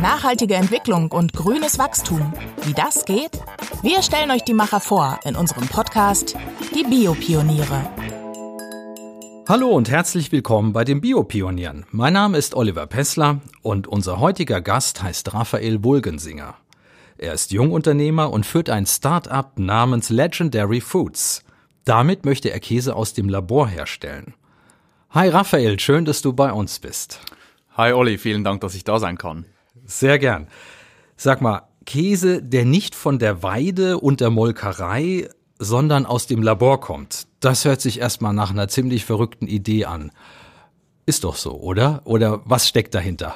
Nachhaltige Entwicklung und grünes Wachstum. Wie das geht? Wir stellen euch die Macher vor in unserem Podcast Die Biopioniere. Hallo und herzlich willkommen bei den Biopionieren. Mein Name ist Oliver Pessler und unser heutiger Gast heißt Raphael Wulgensinger. Er ist Jungunternehmer und führt ein Start-up namens Legendary Foods. Damit möchte er Käse aus dem Labor herstellen. Hi Raphael, schön, dass du bei uns bist. Hi Olli, vielen Dank, dass ich da sein kann. Sehr gern. Sag mal, Käse, der nicht von der Weide und der Molkerei, sondern aus dem Labor kommt. Das hört sich erstmal nach einer ziemlich verrückten Idee an. Ist doch so, oder? Oder was steckt dahinter?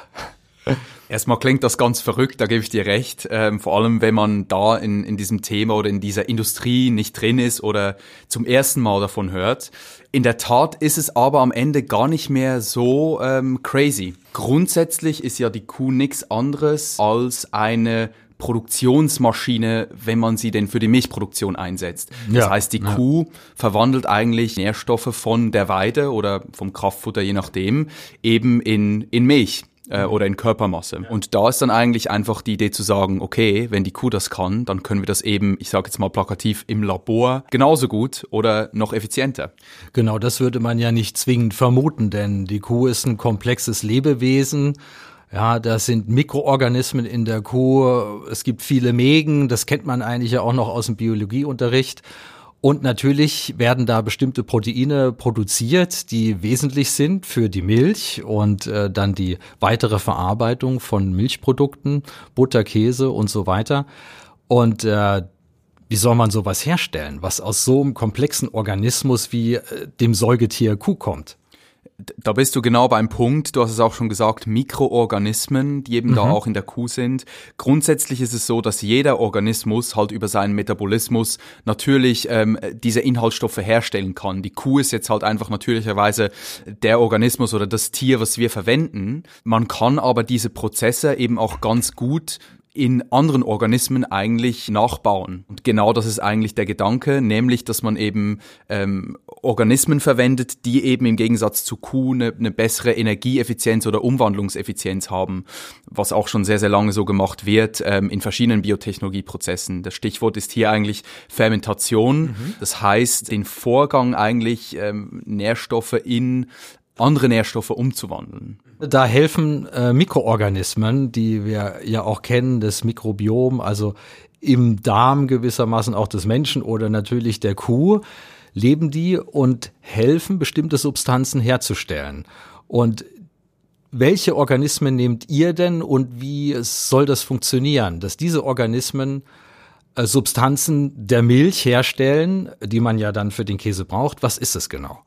Erstmal klingt das ganz verrückt, da gebe ich dir recht. Ähm, vor allem, wenn man da in, in diesem Thema oder in dieser Industrie nicht drin ist oder zum ersten Mal davon hört. In der Tat ist es aber am Ende gar nicht mehr so ähm, crazy. Grundsätzlich ist ja die Kuh nichts anderes als eine Produktionsmaschine, wenn man sie denn für die Milchproduktion einsetzt. Das ja, heißt, die ja. Kuh verwandelt eigentlich Nährstoffe von der Weide oder vom Kraftfutter, je nachdem, eben in, in Milch äh, oder in Körpermasse. Und da ist dann eigentlich einfach die Idee zu sagen, okay, wenn die Kuh das kann, dann können wir das eben, ich sage jetzt mal plakativ, im Labor genauso gut oder noch effizienter. Genau, das würde man ja nicht zwingend vermuten, denn die Kuh ist ein komplexes Lebewesen. Ja, das sind Mikroorganismen in der Kuh. Es gibt viele Mägen. Das kennt man eigentlich ja auch noch aus dem Biologieunterricht. Und natürlich werden da bestimmte Proteine produziert, die wesentlich sind für die Milch und äh, dann die weitere Verarbeitung von Milchprodukten, Butter, Käse und so weiter. Und äh, wie soll man sowas herstellen, was aus so einem komplexen Organismus wie äh, dem Säugetier Kuh kommt? Da bist du genau beim Punkt. Du hast es auch schon gesagt, Mikroorganismen, die eben mhm. da auch in der Kuh sind. Grundsätzlich ist es so, dass jeder Organismus halt über seinen Metabolismus natürlich ähm, diese Inhaltsstoffe herstellen kann. Die Kuh ist jetzt halt einfach natürlicherweise der Organismus oder das Tier, was wir verwenden. Man kann aber diese Prozesse eben auch ganz gut in anderen Organismen eigentlich nachbauen. Und genau das ist eigentlich der Gedanke, nämlich, dass man eben ähm, Organismen verwendet, die eben im Gegensatz zu Kuh eine, eine bessere Energieeffizienz oder Umwandlungseffizienz haben, was auch schon sehr, sehr lange so gemacht wird ähm, in verschiedenen Biotechnologieprozessen. Das Stichwort ist hier eigentlich Fermentation. Mhm. Das heißt, den Vorgang eigentlich ähm, Nährstoffe in andere Nährstoffe umzuwandeln. Da helfen äh, Mikroorganismen, die wir ja auch kennen, das Mikrobiom, also im Darm gewissermaßen auch des Menschen oder natürlich der Kuh, leben die und helfen, bestimmte Substanzen herzustellen. Und welche Organismen nehmt ihr denn und wie soll das funktionieren, dass diese Organismen äh, Substanzen der Milch herstellen, die man ja dann für den Käse braucht? Was ist es genau?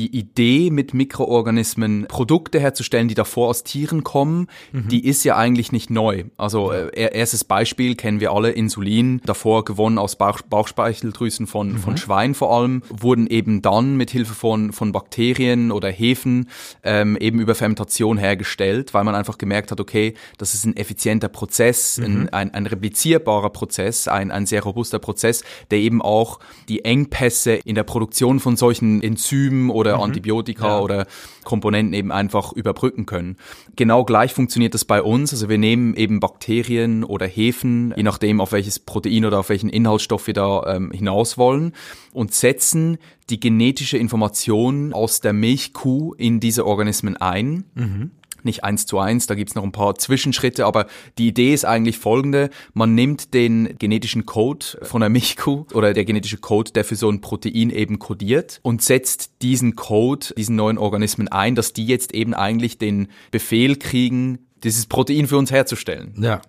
Die Idee, mit Mikroorganismen Produkte herzustellen, die davor aus Tieren kommen, mhm. die ist ja eigentlich nicht neu. Also äh, erstes Beispiel kennen wir alle, Insulin, davor gewonnen aus Bauch, Bauchspeicheldrüsen von, mhm. von Schwein vor allem, wurden eben dann mit Hilfe von, von Bakterien oder Hefen ähm, eben über Fermentation hergestellt, weil man einfach gemerkt hat, okay, das ist ein effizienter Prozess, mhm. ein, ein, ein replizierbarer Prozess, ein, ein sehr robuster Prozess, der eben auch die Engpässe in der Produktion von solchen Enzymen oder mhm. Antibiotika ja. oder Komponenten eben einfach überbrücken können. Genau gleich funktioniert das bei uns. Also wir nehmen eben Bakterien oder Hefen, je nachdem auf welches Protein oder auf welchen Inhaltsstoff wir da ähm, hinaus wollen und setzen die genetische Information aus der Milchkuh in diese Organismen ein. Mhm nicht eins zu eins, da gibt's noch ein paar Zwischenschritte, aber die Idee ist eigentlich folgende. Man nimmt den genetischen Code von der Milchkuh oder der genetische Code, der für so ein Protein eben kodiert und setzt diesen Code, diesen neuen Organismen ein, dass die jetzt eben eigentlich den Befehl kriegen, dieses Protein für uns herzustellen. Ja.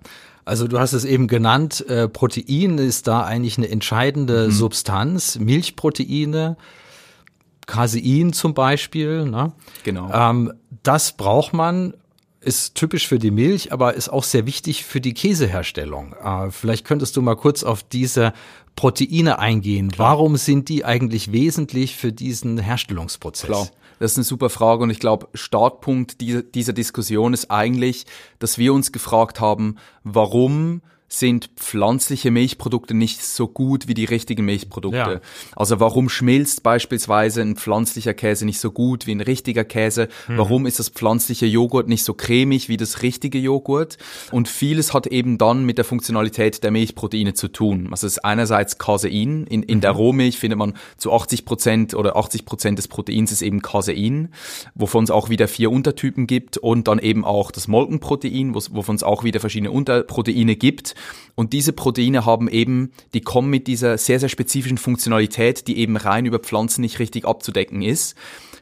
Also du hast es eben genannt, äh, Protein ist da eigentlich eine entscheidende mhm. Substanz, Milchproteine Casein zum Beispiel. Ne? Genau. Ähm, das braucht man, ist typisch für die Milch, aber ist auch sehr wichtig für die Käseherstellung. Äh, vielleicht könntest du mal kurz auf diese Proteine eingehen. Klar. Warum sind die eigentlich wesentlich für diesen Herstellungsprozess? Klar. Das ist eine super Frage und ich glaube, Startpunkt dieser, dieser Diskussion ist eigentlich, dass wir uns gefragt haben, warum sind pflanzliche Milchprodukte nicht so gut wie die richtigen Milchprodukte. Ja. Also warum schmilzt beispielsweise ein pflanzlicher Käse nicht so gut wie ein richtiger Käse? Mhm. Warum ist das pflanzliche Joghurt nicht so cremig wie das richtige Joghurt? Und vieles hat eben dann mit der Funktionalität der Milchproteine zu tun. Also es ist einerseits Casein. In, in Mhm. der Rohmilch findet man zu 80 Prozent oder 80 Prozent des Proteins ist eben Casein, wovon es auch wieder vier Untertypen gibt und dann eben auch das Molkenprotein, wo- wovon es auch wieder verschiedene Unterproteine gibt. Und diese Proteine haben eben, die kommen mit dieser sehr, sehr spezifischen Funktionalität, die eben rein über Pflanzen nicht richtig abzudecken ist.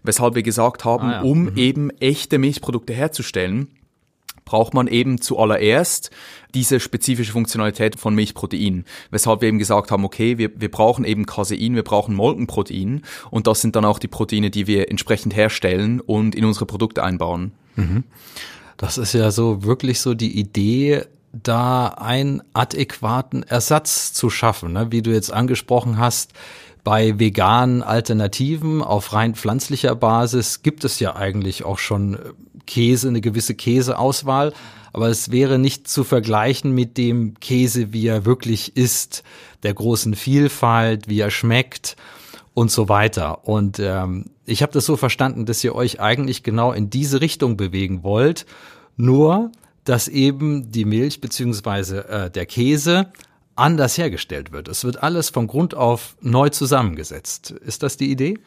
Weshalb wir gesagt haben, Ah ja. um eben echte Milchprodukte herzustellen, braucht man eben zuallererst diese spezifische Funktionalität von Milchprotein. Weshalb wir eben gesagt haben, okay, wir, wir brauchen eben Casein, wir brauchen Molkenprotein und das sind dann auch die Proteine, die wir entsprechend herstellen und in unsere Produkte einbauen. Das ist ja so wirklich so die Idee, da einen adäquaten Ersatz zu schaffen, ne? wie du jetzt angesprochen hast. Bei veganen Alternativen auf rein pflanzlicher Basis gibt es ja eigentlich auch schon äh, Käse, eine gewisse Käseauswahl, aber es wäre nicht zu vergleichen mit dem Käse, wie er wirklich ist, der großen Vielfalt, wie er schmeckt und so weiter. Und ähm, ich habe das so verstanden, dass ihr euch eigentlich genau in diese Richtung bewegen wollt, nur dass eben die Milch beziehungsweise äh, der Käse anders hergestellt wird. Es wird alles von Grund auf neu zusammengesetzt. Ist das die Idee?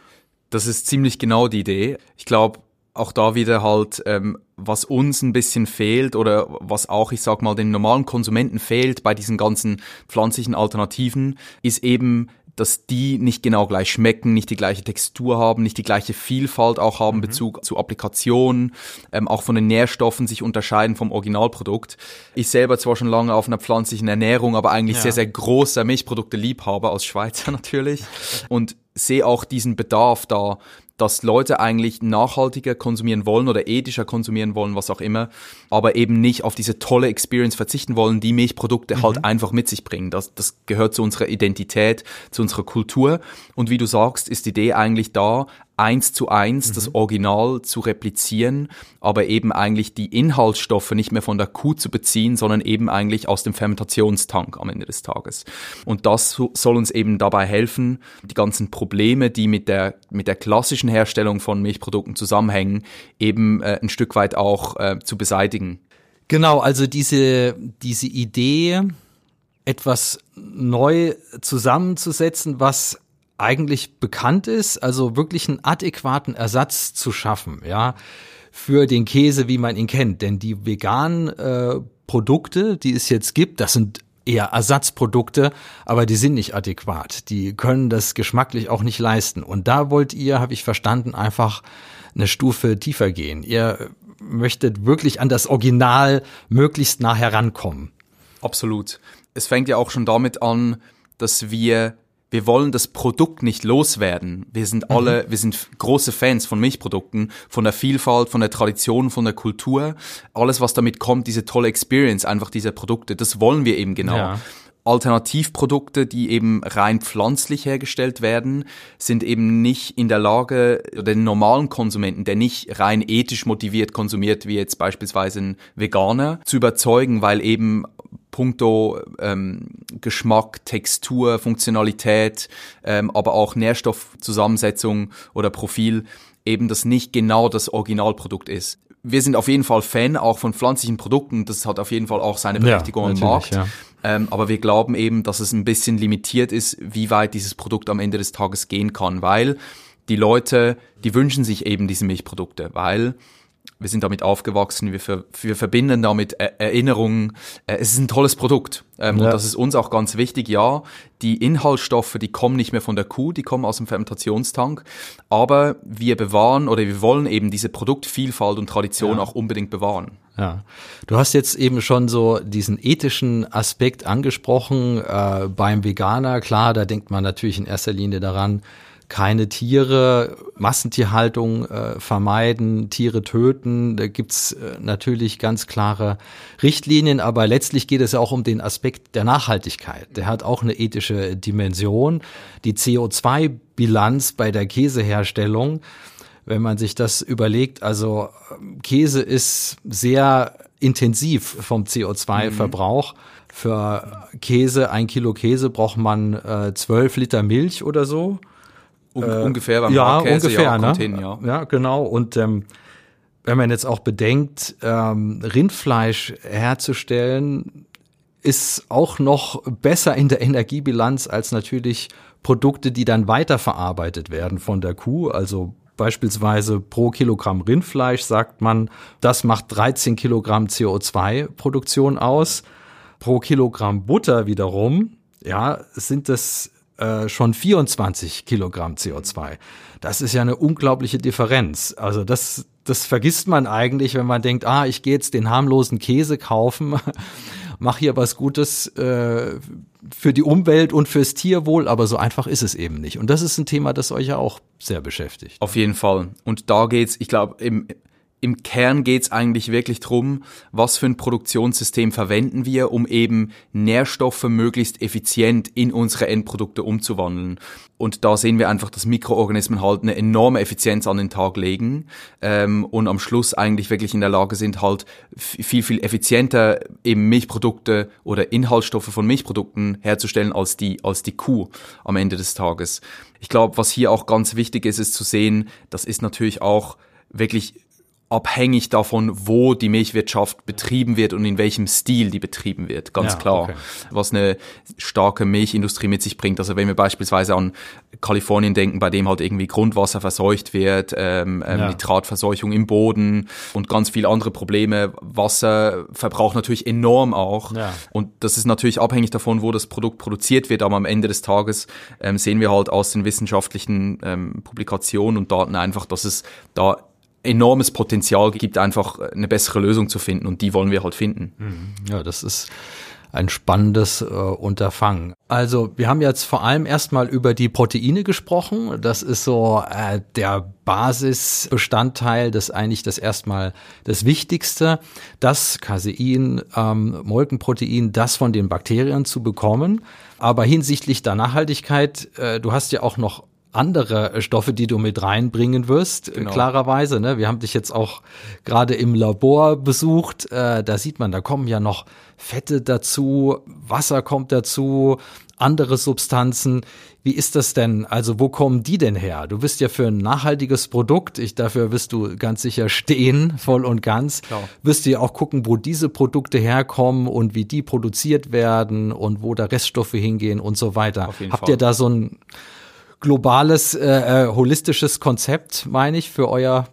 Das ist ziemlich genau die Idee. Ich glaube, auch da wieder halt, ähm, was uns ein bisschen fehlt oder was auch, ich sag mal, den normalen Konsumenten fehlt bei diesen ganzen pflanzlichen Alternativen, ist eben, dass die nicht genau gleich schmecken, nicht die gleiche Textur haben, nicht die gleiche Vielfalt auch haben, Mhm. Bezug zu Applikationen, ähm, auch von den Nährstoffen sich unterscheiden vom Originalprodukt. Ich selber zwar schon lange auf einer pflanzlichen Ernährung, aber eigentlich Ja. sehr, sehr großer Milchprodukte-Liebhaber aus Schweizer natürlich und sehe auch diesen Bedarf da, dass Leute eigentlich nachhaltiger konsumieren wollen oder ethischer konsumieren wollen, was auch immer, aber eben nicht auf diese tolle Experience verzichten wollen, die Milchprodukte halt einfach mit sich bringen. Das, das gehört zu unserer Identität, zu unserer Kultur. Und wie du sagst, ist die Idee eigentlich da, eins zu eins das Original zu replizieren, aber eben eigentlich die Inhaltsstoffe nicht mehr von der Kuh zu beziehen, sondern eben eigentlich aus dem Fermentationstank am Ende des Tages. Und das so- soll uns eben dabei helfen, die ganzen Probleme, die mit der, mit der klassischen Herstellung von Milchprodukten zusammenhängen, eben äh, ein Stück weit auch äh, zu beseitigen. Genau, also diese, diese Idee, etwas neu zusammenzusetzen, was eigentlich bekannt ist, also wirklich einen adäquaten Ersatz zu schaffen, ja, für den Käse, wie man ihn kennt. Denn die veganen äh, Produkte, die es jetzt gibt, das sind eher Ersatzprodukte, aber die sind nicht adäquat. Die können das geschmacklich auch nicht leisten. Und da wollt ihr, habe ich verstanden, einfach eine Stufe tiefer gehen. Ihr möchtet wirklich an das Original möglichst nah herankommen. Absolut. Es fängt ja auch schon damit an, dass wir wir wollen das Produkt nicht loswerden. Wir sind alle, wir sind große Fans von Milchprodukten, von der Vielfalt, von der Tradition, von der Kultur. Alles, was damit kommt, diese tolle Experience einfach dieser Produkte, das wollen wir eben genau. Ja. Alternativprodukte, die eben rein pflanzlich hergestellt werden, sind eben nicht in der Lage, den normalen Konsumenten, der nicht rein ethisch motiviert konsumiert, wie jetzt beispielsweise ein Veganer, zu überzeugen, weil eben puncto ähm, Geschmack, Textur, Funktionalität, ähm, aber auch Nährstoffzusammensetzung oder Profil eben das nicht genau das Originalprodukt ist. Wir sind auf jeden Fall Fan auch von pflanzlichen Produkten. Das hat auf jeden Fall auch seine Berechtigung am natürlich, Markt. ja. Ähm, aber wir glauben eben, dass es ein bisschen limitiert ist, wie weit dieses Produkt am Ende des Tages gehen kann, weil die Leute, die wünschen sich eben diese Milchprodukte, weil wir sind damit aufgewachsen, wir, ver wir verbinden damit er Erinnerungen. Äh, es ist ein tolles Produkt ähm, Ja. und das ist uns auch ganz wichtig. Ja, die Inhaltsstoffe, die kommen nicht mehr von der Kuh, die kommen aus dem Fermentationstank, aber wir bewahren oder wir wollen eben diese Produktvielfalt und Tradition auch unbedingt bewahren. Ja, du hast jetzt eben schon so diesen ethischen Aspekt angesprochen äh, beim Veganer. Klar, da denkt man natürlich in erster Linie daran, keine Tiere, Massentierhaltung äh, vermeiden, Tiere töten. Da gibt's äh, natürlich ganz klare Richtlinien, aber letztlich geht es ja auch um den Aspekt der Nachhaltigkeit. Der hat auch eine ethische Dimension. Die CO2-Bilanz bei der Käseherstellung wenn man sich das überlegt, also ähm, Käse ist sehr intensiv vom CO2-Verbrauch. Mhm. Für Käse, ein Kilo Käse braucht man äh, 12 Liter Milch oder so. Un äh, ungefähr beim ja, Käse, ungefähr, ja, ne? Hin, ja. ja, genau. Und ähm, wenn man jetzt auch bedenkt, ähm, Rindfleisch herzustellen, ist auch noch besser in der Energiebilanz als natürlich Produkte, die dann weiterverarbeitet werden von der Kuh. Also beispielsweise pro Kilogramm Rindfleisch sagt man, das macht 13 Kilogramm CO2-Produktion aus. Pro Kilogramm Butter wiederum, ja, sind das äh, schon 24 Kilogramm CO2. Das ist ja eine unglaubliche Differenz. Also das, das vergisst man eigentlich, wenn man denkt, ah, ich gehe jetzt den harmlosen Käse kaufen, mache hier was Gutes äh, für die Umwelt und fürs Tierwohl, aber so einfach ist es eben nicht. Und das ist ein Thema, das euch ja auch sehr beschäftigt. Auf jeden Fall. Und da geht's, ich glaube, im im Kern geht's eigentlich wirklich drum, was für ein Produktionssystem verwenden wir, um eben Nährstoffe möglichst effizient in unsere Endprodukte umzuwandeln. Und da sehen wir einfach, dass Mikroorganismen halt eine enorme Effizienz an den Tag legen ähm, und am Schluss eigentlich wirklich in der Lage sind, halt viel, viel effizienter eben Milchprodukte oder Inhaltsstoffe von Milchprodukten herzustellen als die, als die Kuh am Ende des Tages. Ich glaube, was hier auch ganz wichtig ist, ist zu sehen, das ist natürlich auch wirklich abhängig davon, wo die Milchwirtschaft betrieben wird und in welchem Stil die betrieben wird, ganz ja, klar. Okay. Was eine starke Milchindustrie mit sich bringt. Also wenn wir beispielsweise an Kalifornien denken, bei dem halt irgendwie Grundwasser verseucht wird, ähm, ähm, ja. Nitratverseuchung im Boden und ganz viele andere Probleme. Wasser verbraucht natürlich enorm auch. Ja. Und das ist natürlich abhängig davon, wo das Produkt produziert wird. Aber am Ende des Tages ähm, sehen wir halt aus den wissenschaftlichen ähm, Publikationen und Daten einfach, dass es da enormes Potenzial gibt, einfach eine bessere Lösung zu finden und die wollen wir halt finden. Mhm. Ja, das ist ein spannendes äh, Unterfangen. Also wir haben jetzt vor allem erstmal über die Proteine gesprochen. Das ist so äh, der Basisbestandteil, das eigentlich das erstmal das Wichtigste, das Casein, ähm, Molkenprotein, das von den Bakterien zu bekommen. Aber hinsichtlich der Nachhaltigkeit, äh, du hast ja auch noch andere Stoffe, die du mit reinbringen wirst, genau. klarerweise. Ne? Wir haben dich jetzt auch gerade im Labor besucht. Äh, da sieht man, da kommen ja noch Fette dazu, Wasser kommt dazu, andere Substanzen. Wie ist das denn? Also wo kommen die denn her? Du bist ja für ein nachhaltiges Produkt, ich dafür wirst du ganz sicher stehen, voll und ganz. Klar. Wirst du ja auch gucken, wo diese Produkte herkommen und wie die produziert werden und wo da Reststoffe hingehen und so weiter. Habt Fall. ihr da so ein globales, äh, äh, holistisches Konzept, meine ich, für euer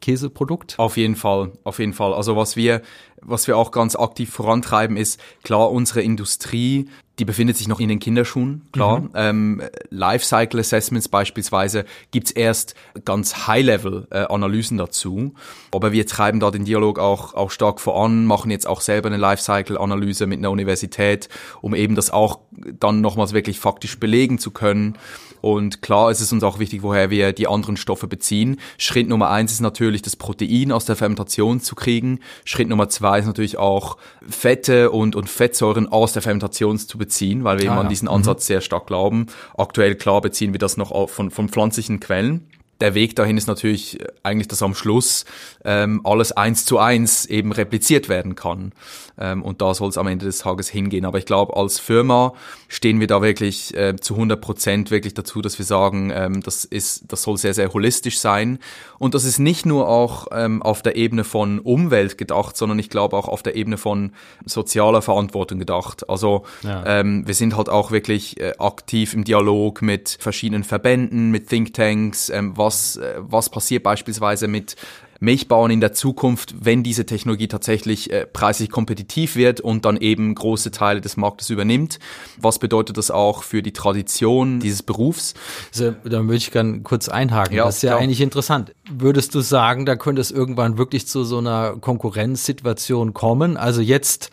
Käseprodukt? Auf jeden Fall, auf jeden Fall. Also was wir, was wir auch ganz aktiv vorantreiben, ist klar, unsere Industrie, die befindet sich noch in den Kinderschuhen, klar. Mhm. Ähm, Lifecycle Assessments beispielsweise gibt's erst ganz High-Level-Analysen äh, dazu. Aber wir treiben da den Dialog auch, auch stark voran, machen jetzt auch selber eine Lifecycle-Analyse mit einer Universität, um eben das auch dann nochmals wirklich faktisch belegen zu können. Und klar ist es uns auch wichtig, woher wir die anderen Stoffe beziehen. Schritt Nummer eins ist natürlich, das Protein aus der Fermentation zu kriegen. Schritt Nummer zwei ist natürlich auch Fette und, und Fettsäuren aus der Fermentation zu beziehen, weil wir ah, eben an diesen Ansatz mhm. sehr stark glauben. Aktuell, klar, beziehen wir das noch von, von pflanzlichen Quellen der Weg dahin ist natürlich eigentlich, dass am Schluss ähm, alles eins zu eins eben repliziert werden kann. Ähm, und da soll es am Ende des Tages hingehen. Aber ich glaube, als Firma stehen wir da wirklich äh, zu 100 Prozent wirklich dazu, dass wir sagen, ähm, das ist, das soll sehr, sehr holistisch sein. Und das ist nicht nur auch ähm, auf der Ebene von Umwelt gedacht, sondern ich glaube auch auf der Ebene von sozialer Verantwortung gedacht. Also ja. ähm, wir sind halt auch wirklich äh, aktiv im Dialog mit verschiedenen Verbänden, mit Thinktanks, ähm, was, äh, was passiert beispielsweise mit Milchbauern in der Zukunft, wenn diese Technologie tatsächlich äh, preislich kompetitiv wird und dann eben große Teile des Marktes übernimmt. Was bedeutet das auch für die Tradition dieses Berufs? Also, da würde ich gerne kurz einhaken. Ja, das ist ja klar. eigentlich interessant. Würdest du sagen, da könnte es irgendwann wirklich zu so einer Konkurrenzsituation kommen? Also jetzt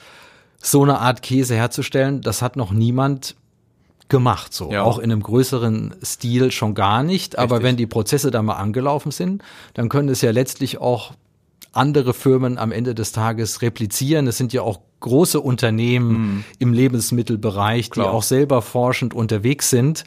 so eine Art Käse herzustellen, das hat noch niemand gemacht, so. Ja. Auch in einem größeren Stil schon gar nicht. Aber Richtig. wenn die Prozesse da mal angelaufen sind, dann können es ja letztlich auch andere Firmen am Ende des Tages replizieren. Es sind ja auch große Unternehmen mhm. im Lebensmittelbereich, Klar. die auch selber forschend unterwegs sind.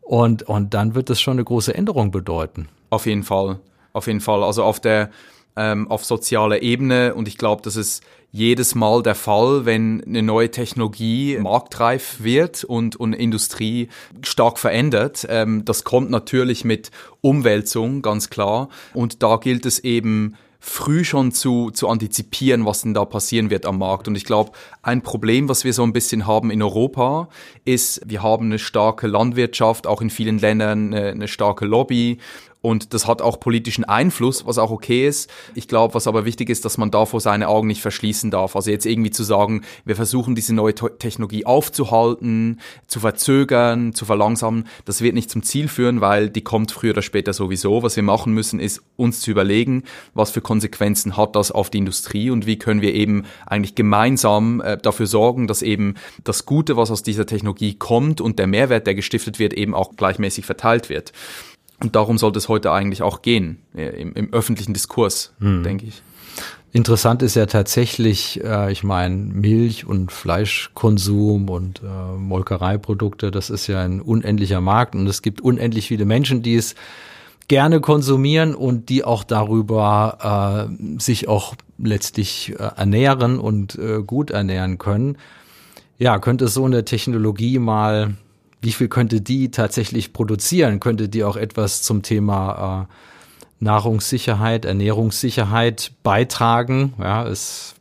Und, und dann wird das schon eine große Änderung bedeuten. Auf jeden Fall. Auf jeden Fall. Also auf der, ähm, auf sozialer Ebene und ich glaube, das ist jedes Mal der Fall, wenn eine neue Technologie marktreif wird und, und Industrie stark verändert. Ähm, das kommt natürlich mit Umwälzung, ganz klar. Und da gilt es eben, früh schon zu, zu antizipieren, was denn da passieren wird am Markt. Und ich glaube, ein Problem, was wir so ein bisschen haben in Europa, ist, wir haben eine starke Landwirtschaft, auch in vielen Ländern eine, eine starke Lobby und das hat auch politischen Einfluss, was auch okay ist. Ich glaube, was aber wichtig ist, dass man davor seine Augen nicht verschließen darf. Also jetzt irgendwie zu sagen, wir versuchen diese neue Technologie aufzuhalten, zu verzögern, zu verlangsamen, das wird nicht zum Ziel führen, weil die kommt früher oder später sowieso. Was wir machen müssen, ist uns zu überlegen, was für Konsequenzen hat das auf die Industrie und wie können wir eben eigentlich gemeinsam äh, dafür sorgen, dass eben das Gute, was aus dieser Technologie kommt und der Mehrwert, der gestiftet wird, eben auch gleichmäßig verteilt wird. Und darum sollte es heute eigentlich auch gehen, äh, im, im öffentlichen Diskurs, hm. denke ich. Interessant ist ja tatsächlich, äh, ich meine, Milch und Fleischkonsum und äh, Molkereiprodukte, das ist ja ein unendlicher Markt und es gibt unendlich viele Menschen, die es gerne konsumieren und die auch darüber äh, sich auch letztlich äh, ernähren und äh, gut ernähren können. Ja, könnte so eine Technologie mal wie viel könnte die tatsächlich produzieren? Könnte die auch etwas zum Thema äh, Nahrungssicherheit, Ernährungssicherheit beitragen? Ja, ist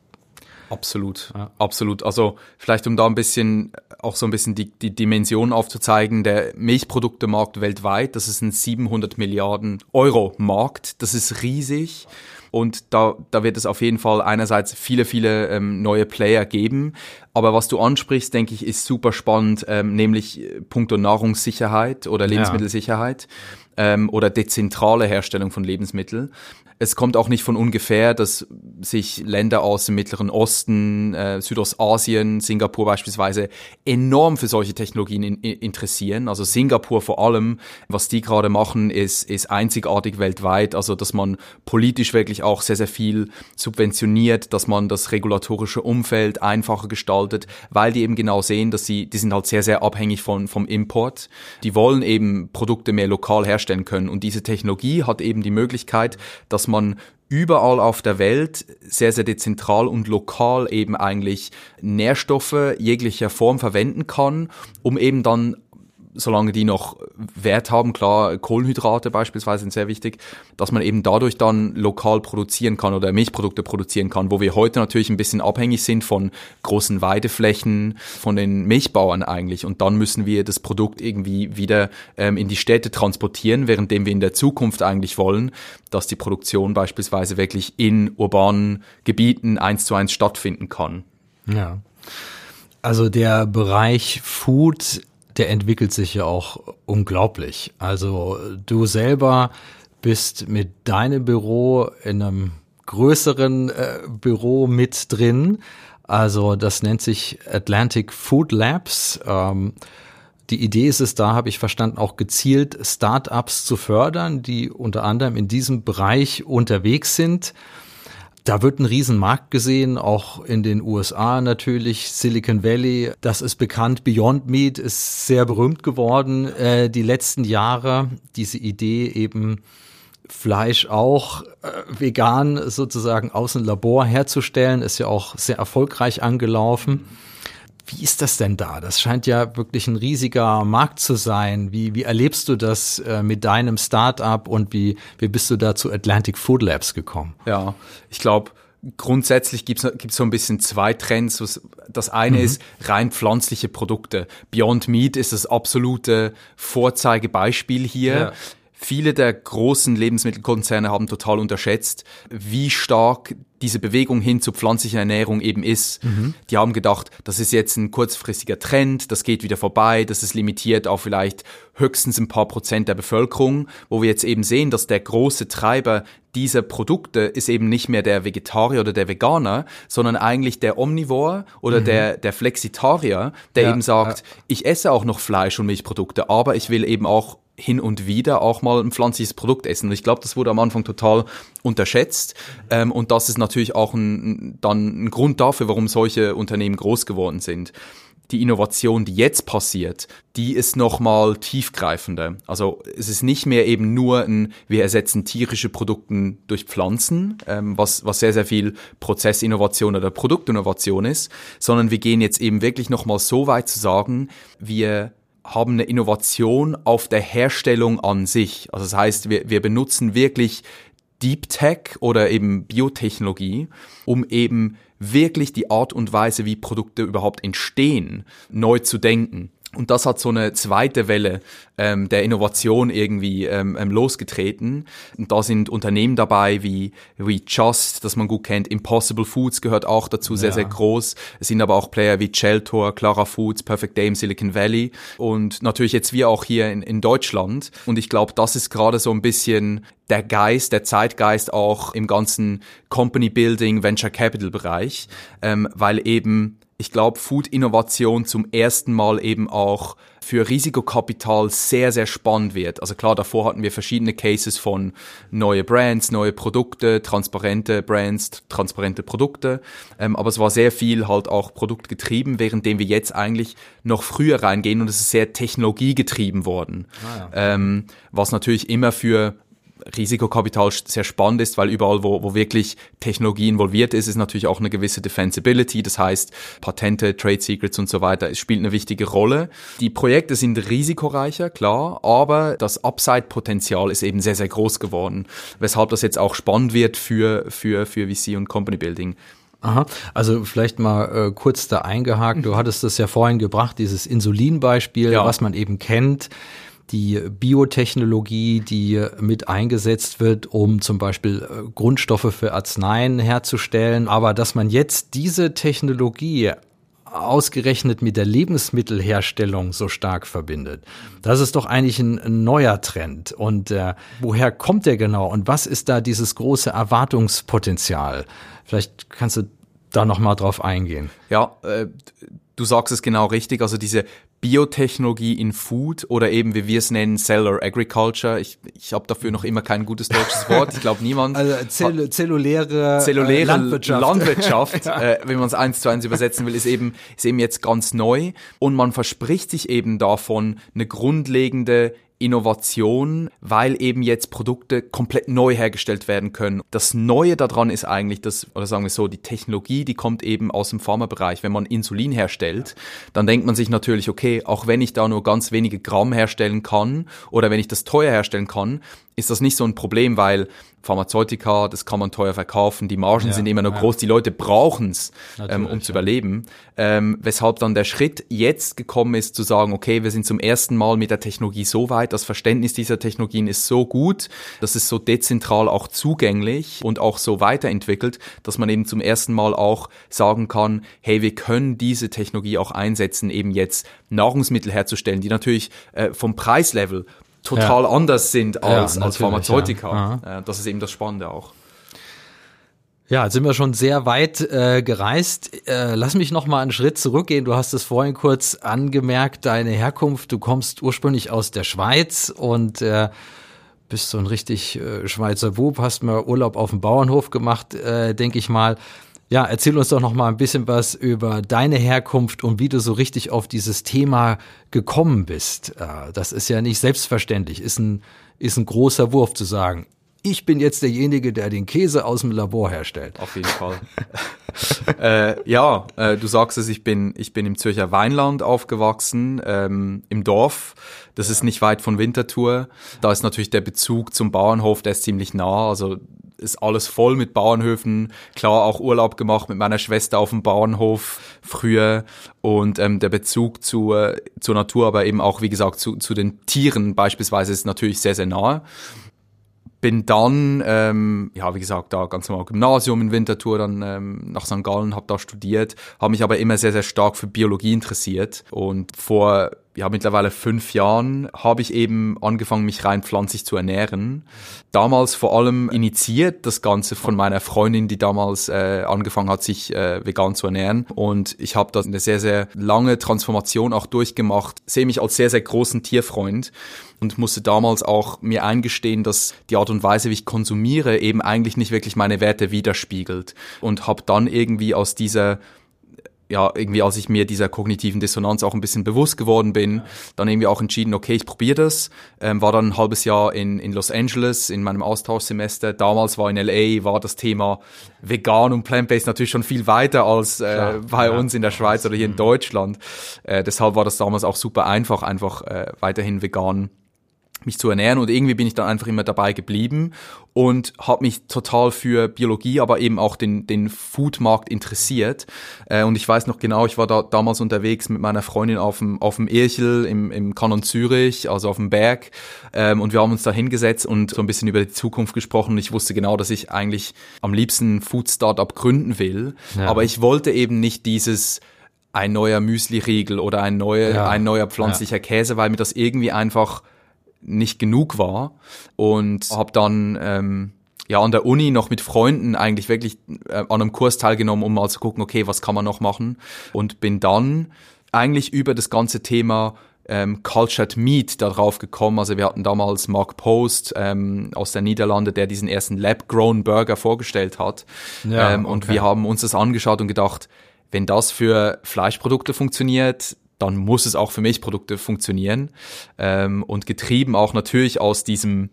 Absolut, ja. absolut. Also vielleicht um da ein bisschen auch so ein bisschen die, die Dimension aufzuzeigen, der Milchproduktemarkt weltweit, das ist ein 700 Milliarden Euro Markt, das ist riesig. Und da, da wird es auf jeden Fall einerseits viele, viele ähm, neue Player geben. Aber was du ansprichst, denke ich, ist super spannend, ähm, nämlich äh, puncto Nahrungssicherheit oder Lebensmittelsicherheit ja. ähm, oder dezentrale Herstellung von Lebensmitteln es kommt auch nicht von ungefähr, dass sich Länder aus dem Mittleren Osten, äh, Südostasien, Singapur beispielsweise enorm für solche Technologien in, in, interessieren. Also Singapur vor allem, was die gerade machen, ist, ist einzigartig weltweit. Also dass man politisch wirklich auch sehr, sehr viel subventioniert, dass man das regulatorische Umfeld einfacher gestaltet, weil die eben genau sehen, dass sie, die sind halt sehr, sehr abhängig von, vom Import. Die wollen eben Produkte mehr lokal herstellen können. Und diese Technologie hat eben die Möglichkeit, dass man überall auf der Welt sehr, sehr dezentral und lokal eben eigentlich Nährstoffe jeglicher Form verwenden kann, um eben dann solange die noch Wert haben, klar, Kohlenhydrate beispielsweise sind sehr wichtig, dass man eben dadurch dann lokal produzieren kann oder Milchprodukte produzieren kann, wo wir heute natürlich ein bisschen abhängig sind von großen Weideflächen, von den Milchbauern eigentlich. Und dann müssen wir das Produkt irgendwie wieder ähm, in die Städte transportieren, währenddem wir in der Zukunft eigentlich wollen, dass die Produktion beispielsweise wirklich in urbanen Gebieten eins zu eins stattfinden kann. Ja. Also der Bereich Food der entwickelt sich ja auch unglaublich. Also du selber bist mit deinem Büro in einem größeren äh, Büro mit drin. Also das nennt sich Atlantic Food Labs. Ähm, die Idee ist es da, habe ich verstanden, auch gezielt Startups zu fördern, die unter anderem in diesem Bereich unterwegs sind da wird ein Riesenmarkt gesehen, auch in den USA natürlich, Silicon Valley, das ist bekannt, Beyond Meat ist sehr berühmt geworden äh, die letzten Jahre. Diese Idee eben Fleisch auch äh, vegan sozusagen aus dem Labor herzustellen, ist ja auch sehr erfolgreich angelaufen. Wie ist das denn da? Das scheint ja wirklich ein riesiger Markt zu sein. Wie, wie erlebst du das äh, mit deinem Startup und wie, wie bist du da zu Atlantic Food Labs gekommen? Ja, ich glaube, grundsätzlich gibt es so ein bisschen zwei Trends. Das eine mhm. ist rein pflanzliche Produkte. Beyond Meat ist das absolute Vorzeigebeispiel hier. Ja. Viele der großen Lebensmittelkonzerne haben total unterschätzt, wie stark diese Bewegung hin zu pflanzlicher Ernährung eben ist. Mhm. Die haben gedacht, das ist jetzt ein kurzfristiger Trend, das geht wieder vorbei, das ist limitiert auf vielleicht höchstens ein paar Prozent der Bevölkerung, wo wir jetzt eben sehen, dass der große Treiber dieser Produkte ist eben nicht mehr der Vegetarier oder der Veganer, sondern eigentlich der Omnivore oder mhm. der, der Flexitarier, der ja, eben sagt, ja. ich esse auch noch Fleisch und Milchprodukte, aber ich will eben auch hin und wieder auch mal ein pflanzliches Produkt essen. Und ich glaube, das wurde am Anfang total unterschätzt. Ähm, und das ist natürlich auch ein, dann ein Grund dafür, warum solche Unternehmen groß geworden sind. die Innovation, die jetzt passiert, die ist nochmal tiefgreifender. Also es ist nicht mehr eben nur ein, wir ersetzen tierische Produkte durch Pflanzen, ähm, was, was sehr, sehr viel Prozessinnovation oder Produktinnovation ist, sondern wir gehen jetzt eben wirklich nochmal so weit zu sagen, wir haben eine Innovation auf der Herstellung an sich. Also das heißt, wir, wir benutzen wirklich Deep Tech oder eben Biotechnologie, um eben wirklich die Art und Weise, wie Produkte überhaupt entstehen, neu zu denken. Und das hat so eine zweite Welle ähm, der Innovation irgendwie ähm, ähm, losgetreten. Und da sind Unternehmen dabei wie, wie Just, das man gut kennt, Impossible Foods gehört auch dazu, sehr, ja. sehr groß. Es sind aber auch Player wie Cheltor, Clara Foods, Perfect Day im Silicon Valley und natürlich jetzt wir auch hier in, in Deutschland. Und ich glaube, das ist gerade so ein bisschen der Geist, der Zeitgeist auch im ganzen Company Building, Venture Capital Bereich, ähm, weil eben ich glaube, Food-Innovation zum ersten Mal eben auch für Risikokapital sehr, sehr spannend wird. Also klar, davor hatten wir verschiedene Cases von neue Brands, neue Produkte, transparente Brands, transparente Produkte. Ähm, aber es war sehr viel halt auch produktgetrieben, währenddem wir jetzt eigentlich noch früher reingehen und es ist sehr technologiegetrieben worden. Ah, ja. ähm, was natürlich immer für Risikokapital sehr spannend ist, weil überall, wo, wo wirklich Technologie involviert ist, ist natürlich auch eine gewisse Defensibility. Das heißt, Patente, Trade Secrets und so weiter, es spielt eine wichtige Rolle. Die Projekte sind risikoreicher, klar, aber das Upside-Potenzial ist eben sehr, sehr groß geworden, weshalb das jetzt auch spannend wird für, für, für VC und Company Building. Aha, also vielleicht mal äh, kurz da eingehakt. Du hattest das ja vorhin gebracht, dieses Insulinbeispiel, ja. was man eben kennt die Biotechnologie, die mit eingesetzt wird, um zum Beispiel äh, Grundstoffe für Arzneien herzustellen. Aber dass man jetzt diese Technologie ausgerechnet mit der Lebensmittelherstellung so stark verbindet. Das ist doch eigentlich ein, neuer Trend. Und äh, woher kommt der genau? Und was ist da dieses große Erwartungspotenzial? Vielleicht kannst du da noch mal drauf eingehen. Ja, äh, du sagst es genau richtig. Also diese Biotechnologie in Food oder eben, wie wir es nennen, Cellular Agriculture. Ich, ich habe dafür noch immer kein gutes deutsches Wort. Ich glaube, niemand. Also zell zelluläre, äh, zelluläre Landwirtschaft, Landwirtschaft ja. äh, wenn man es eins zu eins übersetzen will, ist eben, ist eben jetzt ganz neu. Und man verspricht sich eben davon eine grundlegende Innovation, weil eben jetzt Produkte komplett neu hergestellt werden können. Das Neue daran ist eigentlich, dass, oder sagen wir so, die Technologie, die kommt eben aus dem Pharmabereich. Wenn man Insulin herstellt, dann denkt man sich natürlich, okay, auch wenn ich da nur ganz wenige Gramm herstellen kann oder wenn ich das teuer herstellen kann, ist das nicht so ein Problem, weil Pharmazeutika, das kann man teuer verkaufen, die Margen ja, sind immer noch ja. groß, die Leute brauchen's, ähm, um zu überleben. Ähm, weshalb dann der Schritt jetzt gekommen ist, zu sagen, okay, wir sind zum ersten Mal mit der Technologie so weit, das Verständnis dieser Technologien ist so gut, das ist so dezentral auch zugänglich und auch so weiterentwickelt, dass man eben zum ersten Mal auch sagen kann, hey, wir können diese Technologie auch einsetzen, eben jetzt Nahrungsmittel herzustellen, die natürlich äh, vom Preislevel total ja. anders sind als, ja, als Pharmazeutika. Ja. Das ist eben das Spannende auch. Ja, jetzt sind wir schon sehr weit äh, gereist. Äh, lass mich noch mal einen Schritt zurückgehen. Du hast es vorhin kurz angemerkt, deine Herkunft. Du kommst ursprünglich aus der Schweiz und äh, bist so ein richtig äh, Schweizer Bub, hast mal Urlaub auf dem Bauernhof gemacht, äh, denke ich mal. Ja, erzähl uns doch noch mal ein bisschen was über deine Herkunft und wie du so richtig auf dieses Thema gekommen bist. Äh, das ist ja nicht selbstverständlich, ist ein, ist ein großer Wurf zu sagen. Ich bin jetzt derjenige, der den Käse aus dem Labor herstellt. Auf jeden Fall. äh, ja, äh, du sagst es, ich bin, ich bin im Zürcher Weinland aufgewachsen, ähm, im Dorf. Das ist nicht weit von Winterthur. Da ist natürlich der Bezug zum Bauernhof, der ist ziemlich nah. Also ist alles voll mit Bauernhöfen. Klar, auch Urlaub gemacht mit meiner Schwester auf dem Bauernhof früher. Und ähm, der Bezug zu, äh, zur Natur, aber eben auch, wie gesagt, zu, zu den Tieren beispielsweise ist natürlich sehr, sehr nahe bin dann, ähm, ja, wie gesagt, da ganz normal Gymnasium in Winterthur, dann ähm, nach St. Gallen, habe da studiert, habe mich aber immer sehr, sehr stark für Biologie interessiert. Und vor ja, mittlerweile fünf Jahren habe ich eben angefangen, mich rein pflanzlich zu ernähren. Damals vor allem initiiert das Ganze von meiner Freundin, die damals äh, angefangen hat, sich äh, vegan zu ernähren. Und ich habe da eine sehr, sehr lange Transformation auch durchgemacht, sehe mich als sehr, sehr großen Tierfreund und musste damals auch mir eingestehen, dass die Art und Weise, wie ich konsumiere, eben eigentlich nicht wirklich meine Werte widerspiegelt. Und habe dann irgendwie aus dieser ja, irgendwie als ich mir dieser kognitiven Dissonanz auch ein bisschen bewusst geworden bin, dann irgendwie auch entschieden, okay, ich probiere das. Ähm, war dann ein halbes Jahr in, in Los Angeles in meinem Austauschsemester. Damals war in LA, war das Thema vegan und plant-based natürlich schon viel weiter als äh, bei ja. uns in der Schweiz oder hier in mhm. Deutschland. Äh, deshalb war das damals auch super einfach, einfach äh, weiterhin vegan mich zu ernähren und irgendwie bin ich dann einfach immer dabei geblieben und habe mich total für Biologie, aber eben auch den, den Foodmarkt interessiert. Äh, und ich weiß noch genau, ich war da damals unterwegs mit meiner Freundin auf dem, auf dem Irchel im, im Kanon Zürich, also auf dem Berg. Ähm, und wir haben uns da hingesetzt und so ein bisschen über die Zukunft gesprochen. Und ich wusste genau, dass ich eigentlich am liebsten Food Startup gründen will. Ja. Aber ich wollte eben nicht dieses ein neuer Müsli-Riegel oder ein neuer, ja. ein neuer pflanzlicher ja. Käse, weil mir das irgendwie einfach nicht genug war und habe dann ähm, ja an der Uni noch mit Freunden eigentlich wirklich äh, an einem Kurs teilgenommen, um mal zu gucken, okay, was kann man noch machen und bin dann eigentlich über das ganze Thema ähm, Cultured Meat darauf gekommen. Also wir hatten damals Mark Post ähm, aus der Niederlande, der diesen ersten Lab-Grown Burger vorgestellt hat. Ja, ähm, und okay. wir haben uns das angeschaut und gedacht, wenn das für Fleischprodukte funktioniert, dann muss es auch für Milchprodukte funktionieren. Ähm, und getrieben auch natürlich aus diesem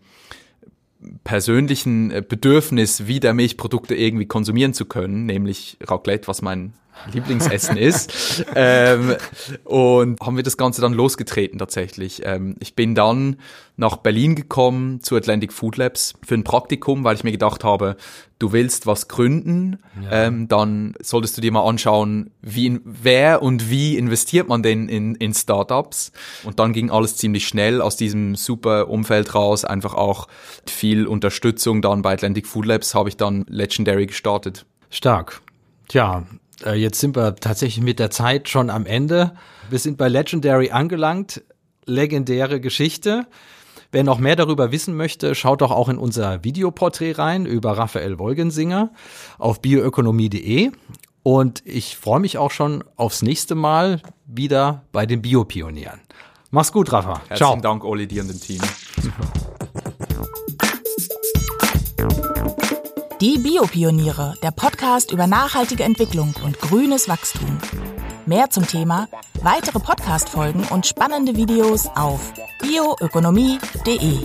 persönlichen äh, Bedürfnis, wieder Milchprodukte irgendwie konsumieren zu können, nämlich Raclette, was mein Lieblingsessen ist. ähm, und haben wir das Ganze dann losgetreten tatsächlich. Ähm, ich bin dann nach Berlin gekommen zu Atlantic Food Labs für ein Praktikum, weil ich mir gedacht habe, du willst was gründen, ja. ähm, dann solltest du dir mal anschauen, wie, wer und wie investiert man denn in, in Startups. Und dann ging alles ziemlich schnell aus diesem super Umfeld raus, einfach auch viel Unterstützung. Dann bei Atlantic Food Labs habe ich dann Legendary gestartet. Stark. Tja, äh, jetzt sind wir tatsächlich mit der Zeit schon am Ende. Wir sind bei Legendary angelangt. Legendäre Geschichte. Wer noch mehr darüber wissen möchte, schaut doch auch in unser Videoporträt rein über Raphael Wolgensinger auf bioökonomie.de. Und ich freue mich auch schon aufs nächste Mal wieder bei den Biopionieren. Mach's gut, Rafa. Herzlichen Ciao. Dank, Oli, dir und dem Team. Die Biopioniere, der Podcast über nachhaltige Entwicklung und grünes Wachstum. Mehr zum Thema, weitere Podcast-Folgen und spannende Videos auf bioökonomie.de.